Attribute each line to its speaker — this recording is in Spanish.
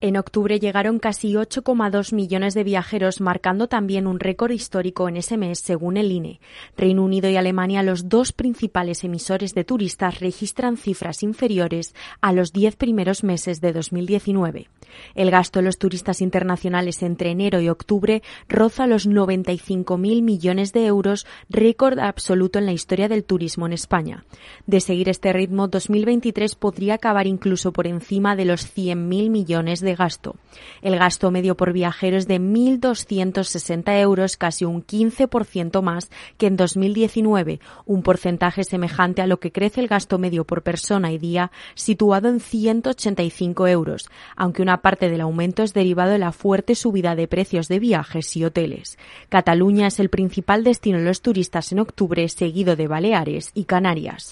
Speaker 1: En octubre llegaron casi 8,2 millones de viajeros, marcando también un récord histórico en ese mes, según el INE. Reino Unido y Alemania, los dos principales emisores de turistas, registran cifras inferiores a los diez primeros meses de 2019. El gasto de los turistas internacionales entre enero y octubre roza los 95.000 millones de euros, récord absoluto en la historia del turismo en España. De seguir este ritmo, 2023 podría acabar incluso por encima de los 100.000 millones de El gasto medio por viajero es de 1.260 euros, casi un 15% más que en 2019, un porcentaje semejante a lo que crece el gasto medio por persona y día, situado en 185 euros, aunque una parte del aumento es derivado de la fuerte subida de precios de viajes y hoteles. Cataluña es el principal destino de los turistas en octubre, seguido de Baleares y Canarias.